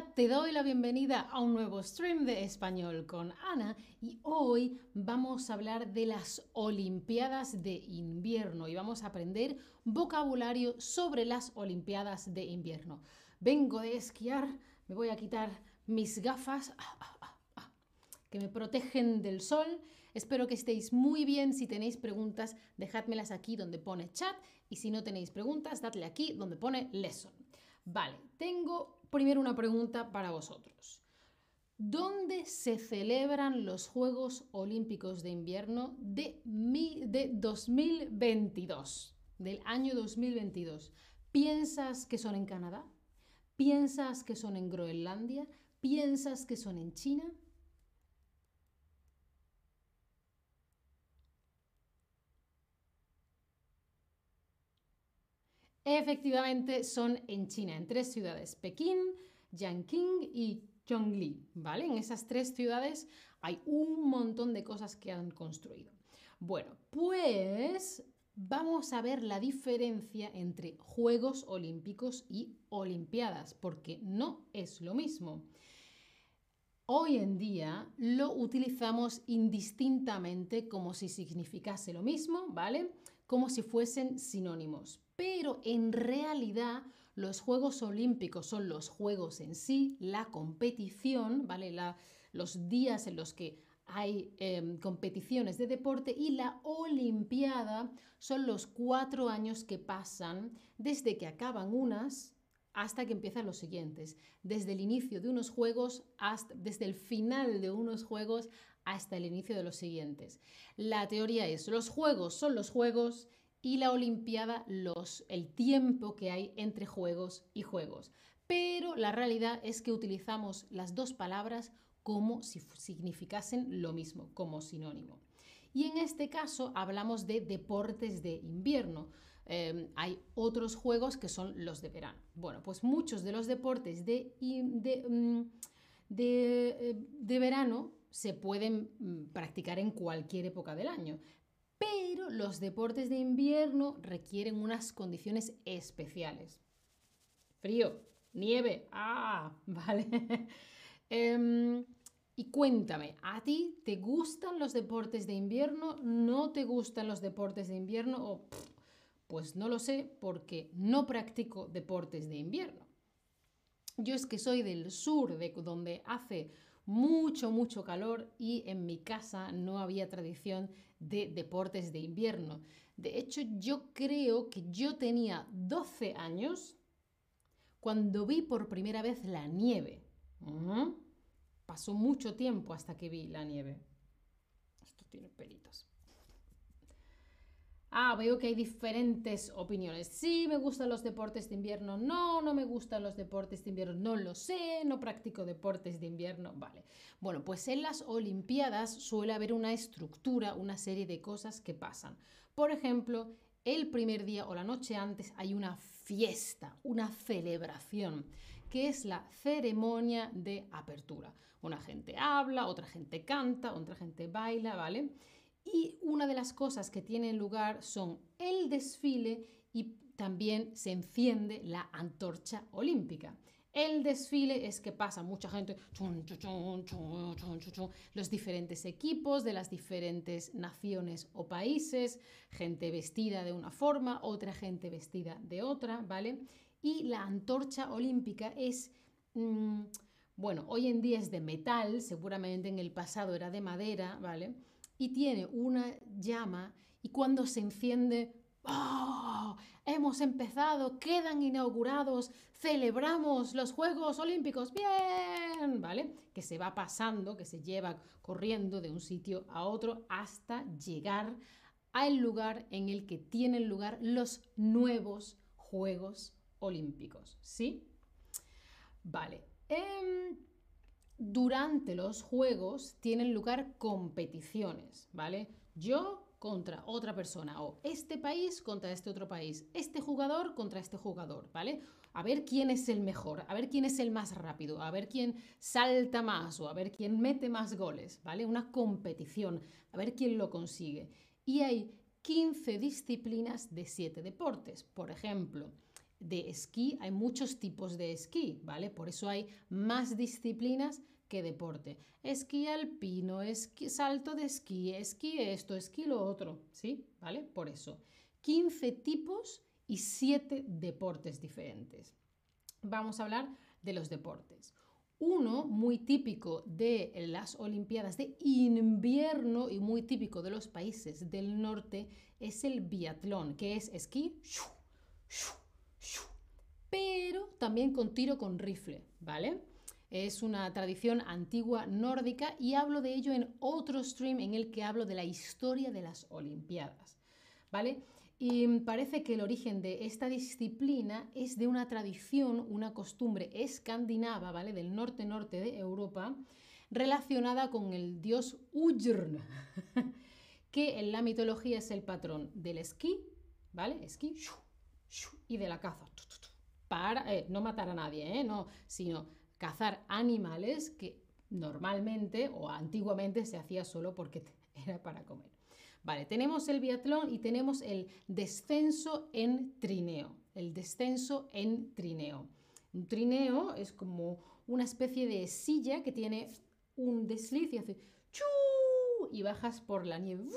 Te doy la bienvenida a un nuevo stream de español con Ana y hoy vamos a hablar de las Olimpiadas de invierno y vamos a aprender vocabulario sobre las Olimpiadas de invierno. Vengo de esquiar, me voy a quitar mis gafas ah, ah, ah, que me protegen del sol. Espero que estéis muy bien. Si tenéis preguntas, dejádmelas aquí donde pone chat y si no tenéis preguntas, dadle aquí donde pone lesson. Vale, tengo primero una pregunta para vosotros. ¿Dónde se celebran los Juegos Olímpicos de Invierno de, de 2022? Del año 2022. ¿Piensas que son en Canadá? ¿Piensas que son en Groenlandia? ¿Piensas que son en China? Efectivamente, son en China, en tres ciudades, Pekín, Yanqing y Zhongli, ¿vale? En esas tres ciudades hay un montón de cosas que han construido. Bueno, pues vamos a ver la diferencia entre Juegos Olímpicos y Olimpiadas, porque no es lo mismo. Hoy en día lo utilizamos indistintamente como si significase lo mismo, ¿vale? Como si fuesen sinónimos pero en realidad los Juegos Olímpicos son los Juegos en sí, la competición, ¿vale? los días en los que hay em, competiciones de deporte y la Olimpiada son los cuatro años que pasan desde que acaban unas hasta que empiezan los siguientes, desde el inicio de unos juegos hasta desde el final de unos juegos hasta el inicio de los siguientes. La teoría es, los juegos son los juegos y la Olimpiada los, el tiempo que hay entre juegos y juegos. Pero la realidad es que utilizamos las dos palabras como si significasen lo mismo, como sinónimo. Y en este caso hablamos de deportes de invierno. Em, hay otros juegos que son los de verano. Bueno, pues muchos de los deportes de, de, mm, eh, de verano se pueden mm, practicar en cualquier época del año pero los deportes de invierno requieren unas condiciones especiales. Frío, nieve, ah, vale. Em, y cuéntame, ¿a ti te gustan los deportes de invierno? ¿No te gustan los deportes de invierno? O, pues no lo sé porque no practico deportes de invierno. Yo es que soy del sur, de donde hace mucho, mucho calor y en mi casa no había tradición de deportes de invierno. De hecho, yo creo que yo tenía 12 años cuando vi por primera vez la nieve. Pasó mucho tiempo hasta que vi la nieve. Esto tiene pelitos. Ah, veo que hay diferentes opiniones. Sí, me gustan los deportes de invierno. No, no me gustan los deportes de invierno. No lo sé, no practico deportes de invierno. Vale. Bueno, pues en las Olimpiadas suele haber una estructura, una serie de cosas que pasan. Por ejemplo, el primer día o la noche antes hay una fiesta, una celebración, que es la ceremonia de apertura. Una gente habla, otra gente canta, otra gente baila, ¿vale? Y una de las cosas que tienen lugar son el desfile y también se enciende la antorcha olímpica. El desfile es que pasa mucha gente, los diferentes equipos de las diferentes naciones o países, gente vestida de una forma, otra gente vestida de otra, ¿vale? Y la antorcha olímpica es, mm, bueno, hoy en día es de metal, seguramente en el pasado era de madera, ¿vale? Y tiene una llama y cuando se enciende, ¡oh! Hemos empezado, quedan inaugurados, celebramos los Juegos Olímpicos, bien, ¿vale? Que se va pasando, que se lleva corriendo de un sitio a otro hasta llegar al lugar en el que tienen lugar los nuevos Juegos Olímpicos, ¿sí? Vale. Em, durante los juegos tienen lugar competiciones, ¿vale? Yo contra otra persona o este país contra este otro país, este jugador contra este jugador, ¿vale? A ver quién es el mejor, a ver quién es el más rápido, a ver quién salta más o a ver quién mete más goles, ¿vale? Una competición, a ver quién lo consigue. Y hay 15 disciplinas de 7 deportes. Por ejemplo, de esquí, hay muchos tipos de esquí, ¿vale? Por eso hay más disciplinas que deporte. Esquí alpino, esquí, salto de esquí, esquí esto, esquí lo otro, ¿sí? ¿Vale? Por eso. 15 tipos y 7 deportes diferentes. Vamos a hablar de los deportes. Uno muy típico de las Olimpiadas de invierno y muy típico de los países del norte es el biatlón, que es esquí, pero también con tiro con rifle, ¿vale? Es una tradición antigua nórdica y hablo de ello en otro stream en el que hablo de la historia de las Olimpiadas, ¿vale? Y parece que el origen de esta disciplina es de una tradición, una costumbre escandinava, ¿vale? Del norte-norte de Europa, relacionada con el dios Ujrn, que en la mitología es el patrón del esquí, ¿vale? Esquí y de la caza. Para eh, no matar a nadie, ¿eh? no, sino cazar animales que normalmente o antiguamente se hacía solo porque era para comer. Vale, tenemos el biatlón y tenemos el descenso en trineo. El descenso en trineo. Un trineo es como una especie de silla que tiene un desliz y hace ¡chu! y bajas por la nieve.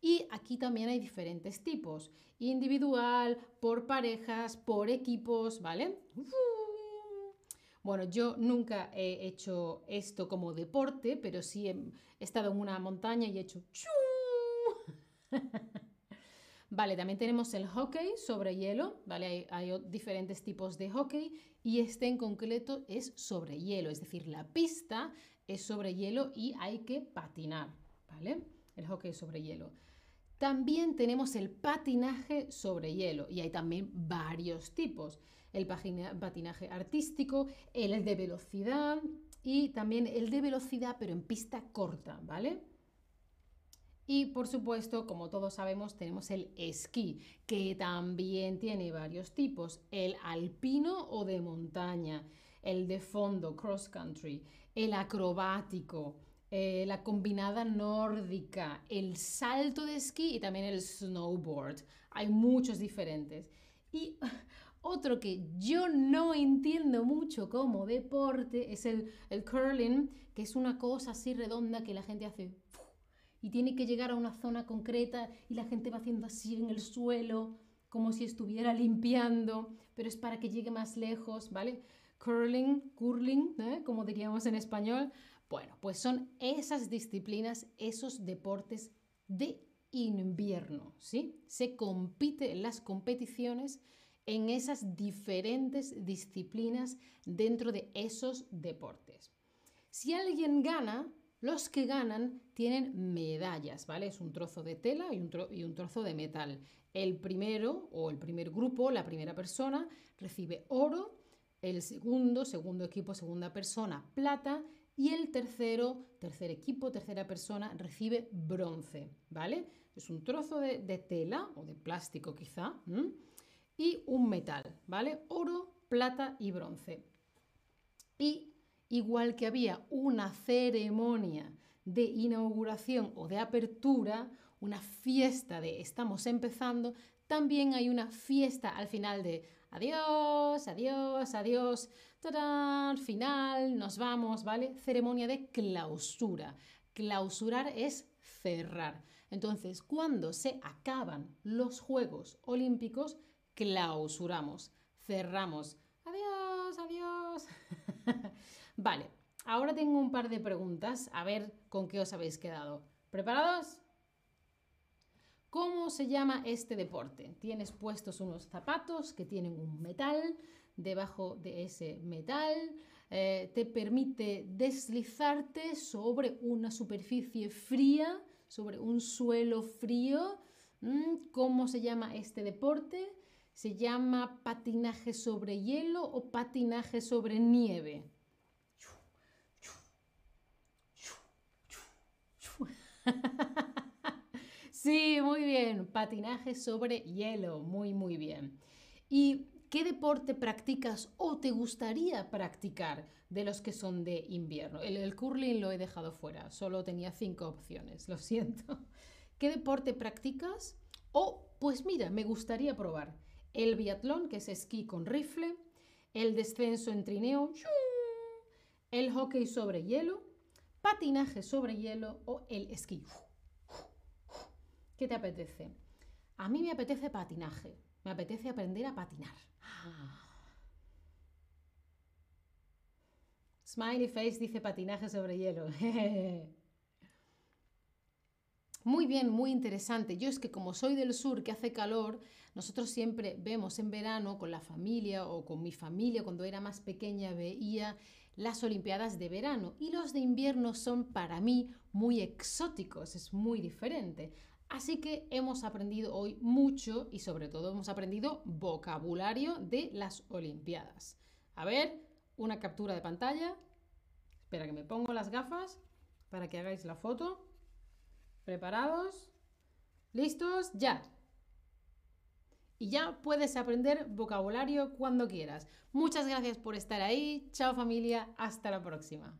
Y aquí también hay diferentes tipos. Individual, por parejas, por equipos, ¿vale? Bueno, yo nunca he hecho esto como deporte, pero sí he estado en una montaña y he hecho Vale, también tenemos el hockey sobre hielo, ¿vale? Hay, hay, diferentes tipos de hockey y este en concreto es sobre hielo, es decir, la pista es sobre hielo y hay que patinar, ¿vale? El hockey sobre hielo. También tenemos el patinaje sobre hielo y hay también varios tipos. El patinaje artístico, el de velocidad y también el de velocidad pero en pista corta, ¿vale? Y por supuesto, como todos sabemos, tenemos el esquí, que también tiene varios tipos. El alpino o de montaña, el de fondo, cross country, el acrobático, eh, la combinada nórdica, el salto de esquí y también el snowboard. Hay muchos diferentes. Y otro que yo no entiendo mucho como deporte es el, curling, que es una cosa así redonda que la gente hace y tiene que llegar a una zona concreta y la gente va haciendo así en el suelo como si estuviera limpiando, pero es para que llegue más lejos, ¿vale? Curling, curling, ¿eh? como diríamos en español, bueno, pues son esas disciplinas, esos deportes de invierno, ¿sí? Se compite en las competiciones en esas diferentes disciplinas dentro de esos deportes. Si alguien gana, los que ganan tienen medallas, ¿vale? Es un trozo de tela y un, y un, trozo de metal. El primero o el primer grupo, la primera persona, recibe oro, el segundo, segundo equipo, segunda persona, plata y el tercero, tercer equipo, tercera persona, recibe bronce, ¿vale? Es un trozo de, tela o de plástico quizá y un metal, ¿vale? Oro, plata y bronce. Y igual que había una ceremonia de inauguración o de apertura, una fiesta de estamos empezando, también hay una fiesta al final de adiós, adiós, adiós, ¡Tarán! Final, nos vamos, ¿vale? Ceremonia de clausura. Clausurar es cerrar. Entonces, cuando se acaban los Juegos Olímpicos, clausuramos, cerramos. Adiós, adiós. vale, ahora tengo un par de preguntas, a ver con qué os habéis quedado. ¿Preparados? ¿Cómo se llama este deporte? Tienes puestos unos zapatos que tienen un metal, debajo de ese metal, eh, te permite deslizarte sobre una superficie fría, sobre un suelo frío. Mm, ¿Cómo se llama este deporte? ¿Se llama patinaje sobre hielo o patinaje sobre nieve? Sí, muy bien, patinaje sobre hielo, muy, muy bien. ¿Y ¿Qué deporte practicas o te gustaría practicar de los que son de invierno? El, curling lo he dejado fuera, solo tenía cinco opciones, lo siento. ¿Qué deporte practicas? O, pues mira, me gustaría probar el biatlón, que es esquí con rifle, el descenso en trineo, el hockey sobre hielo, patinaje sobre hielo o el esquí. ¿Qué te apetece? A mí me apetece patinaje. Me apetece aprender a patinar. Smiley face dice patinaje sobre hielo. Muy bien, muy interesante. Yo es que como soy del sur, que hace calor, nosotros siempre vemos en verano con la familia o con mi familia, cuando era más pequeña, veía las Olimpiadas de verano y los de invierno son para mí muy exóticos, es muy diferente. Así que hemos aprendido hoy mucho y sobre todo hemos aprendido vocabulario de las Olimpiadas. A ver, una captura de pantalla. Espera que me pongo las gafas para que hagáis la foto. ¿Preparados? ¿Listos? Ya. Y ya puedes aprender vocabulario cuando quieras. Muchas gracias por estar ahí. Chao familia. Hasta la próxima.